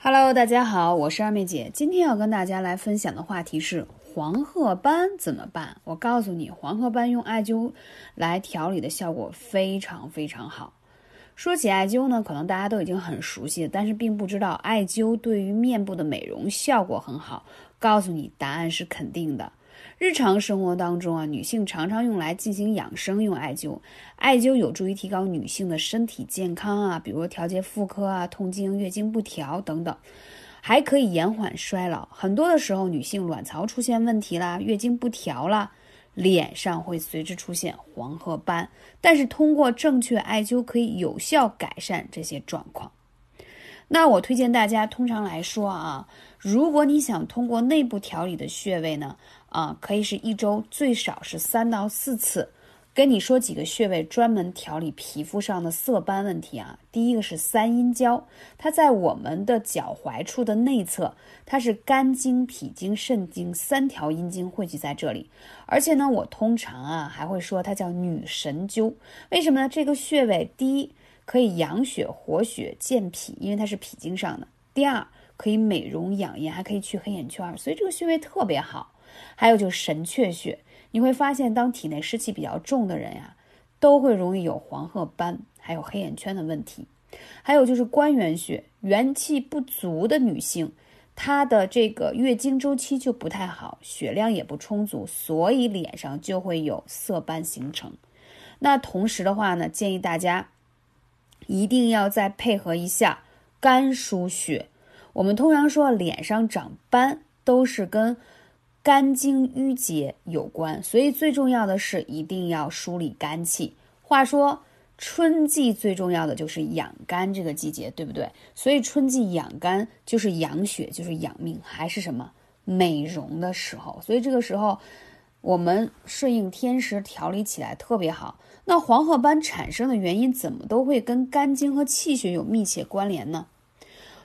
Hello，大家好，我是二妹姐。今天要跟大家来分享的话题是黄褐斑怎么办？我告诉你，黄褐斑用艾灸来调理的效果非常非常好。说起艾灸呢，可能大家都已经很熟悉，但是并不知道艾灸对于面部的美容效果很好。告诉你，答案是肯定的。日常生活当中啊，女性常常用来进行养生用艾灸，艾灸有助于提高女性的身体健康啊，比如调节妇科啊、痛经、月经不调等等，还可以延缓衰老。很多的时候，女性卵巢出现问题啦，月经不调啦，脸上会随之出现黄褐斑，但是通过正确艾灸可以有效改善这些状况。那我推荐大家，通常来说啊，如果你想通过内部调理的穴位呢，啊，可以是一周最少是三到四次。跟你说几个穴位，专门调理皮肤上的色斑问题啊。第一个是三阴交，它在我们的脚踝处的内侧，它是肝经、脾经、肾经三条阴经汇聚在这里。而且呢，我通常啊还会说它叫女神灸，为什么呢？这个穴位第一。可以养血活血健脾，因为它是脾经上的。第二，可以美容养颜，还可以去黑眼圈，所以这个穴位特别好。还有就是神阙穴，你会发现，当体内湿气比较重的人呀，都会容易有黄褐斑，还有黑眼圈的问题。还有就是关元穴，元气不足的女性，她的这个月经周期就不太好，血量也不充足，所以脸上就会有色斑形成。那同时的话呢，建议大家。一定要再配合一下肝腧穴。我们通常说脸上长斑都是跟肝经郁结有关，所以最重要的是一定要梳理肝气。话说春季最重要的就是养肝这个季节，对不对？所以春季养肝就是养血，就是养命，还是什么美容的时候。所以这个时候。我们顺应天时调理起来特别好。那黄褐斑产生的原因怎么都会跟肝经和气血有密切关联呢？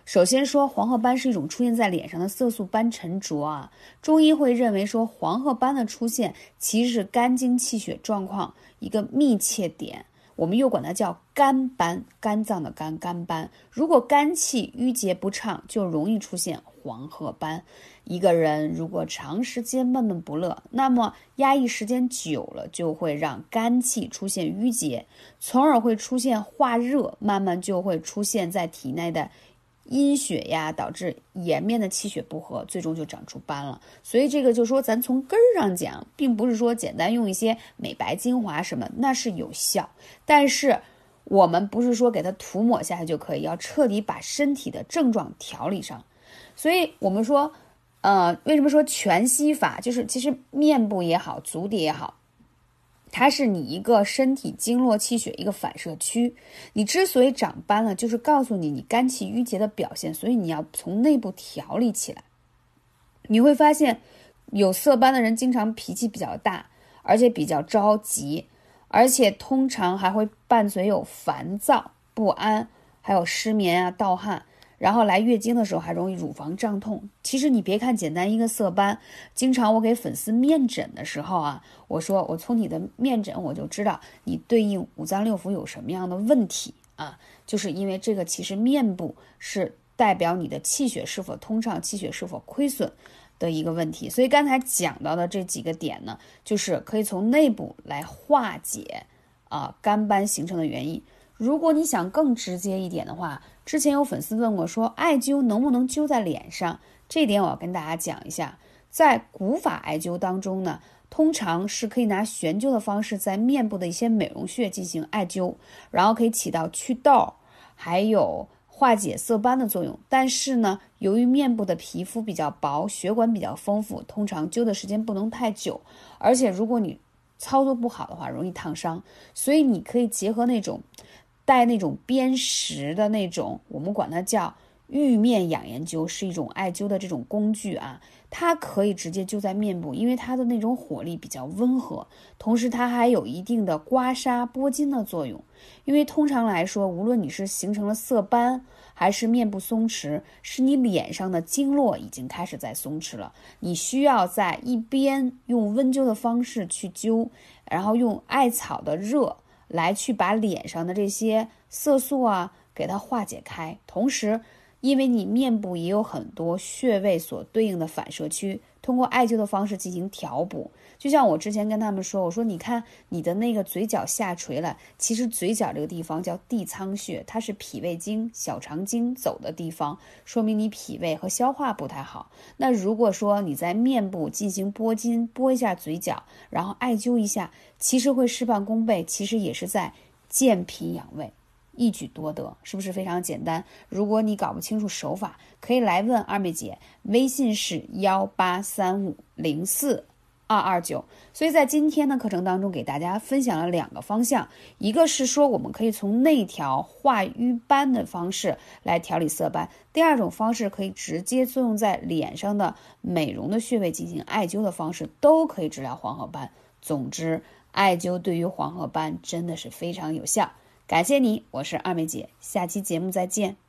首先说黄褐斑是一种出现在脸上的色素斑沉着啊。中医会认为说黄褐斑的出现其实是肝经气血状况一个密切点。我们又管它叫肝斑，肝脏的肝肝斑。如果肝气郁结不畅，就容易出现黄褐斑。一个人如果长时间闷闷不乐，那么压抑时间久了，就会让肝气出现郁结，从而会出现化热，慢慢就会出现在体内的。阴血呀，导致颜面的气血不和，最终就长出斑了。所以这个就说，咱从根儿上讲，并不是说简单用一些美白精华什么，那是有效。但是我们不是说给它涂抹下去就可以，要彻底把身体的症状调理上。所以我们说，呃，为什么说全息法？就是其实面部也好，足底也好。它是你一个身体经络气血一个反射区，你之所以长斑了，就是告诉你你肝气郁结的表现，所以你要从内部调理起来。你会发现，有色斑的人经常脾气比较大，而且比较着急，而且通常还会伴随有烦躁不安，还有失眠啊、盗汗。然后来月经的时候还容易乳房胀痛。其实你别看简单一个色斑，经常我给粉丝面诊的时候啊，我说我从你的面诊我就知道你对应五脏六腑有什么样的问题啊，就是因为这个其实面部是代表你的气血是否通畅、气血是否亏损的一个问题。所以刚才讲到的这几个点呢，就是可以从内部来化解啊肝斑形成的原因。如果你想更直接一点的话，之前有粉丝问我说，艾灸能不能灸在脸上？这点我要跟大家讲一下，在古法艾灸当中呢，通常是可以拿悬灸的方式，在面部的一些美容穴进行艾灸，然后可以起到祛痘，还有化解色斑的作用。但是呢，由于面部的皮肤比较薄，血管比较丰富，通常灸的时间不能太久，而且如果你操作不好的话，容易烫伤。所以你可以结合那种。带那种砭石的那种，我们管它叫玉面养颜灸，是一种艾灸的这种工具啊。它可以直接灸在面部，因为它的那种火力比较温和，同时它还有一定的刮痧拨筋的作用。因为通常来说，无论你是形成了色斑，还是面部松弛，是你脸上的经络已经开始在松弛了。你需要在一边用温灸的方式去灸，然后用艾草的热。来去把脸上的这些色素啊给它化解开，同时因为你面部也有很多穴位所对应的反射区，通过艾灸的方式进行调补。就像我之前跟他们说，我说你看你的那个嘴角下垂了，其实嘴角这个地方叫地仓穴，它是脾胃经、小肠经走的地方，说明你脾胃和消化不太好。那如果说你在面部进行拨筋，拨一下嘴角，然后艾灸一下，其实会事半功倍，其实也是在健脾养胃，一举多得，是不是非常简单？如果你搞不清楚手法，可以来问二妹姐，微信是幺八三五零四。二二九，所以在今天的课程当中，给大家分享了两个方向，一个是说我们可以从内调化瘀斑的方式来调理色斑，第二种方式可以直接作用在脸上的美容的穴位进行艾灸的方式，都可以治疗黄褐斑。总之，艾灸对于黄褐斑真的是非常有效。感谢你，我是二妹姐，下期节目再见。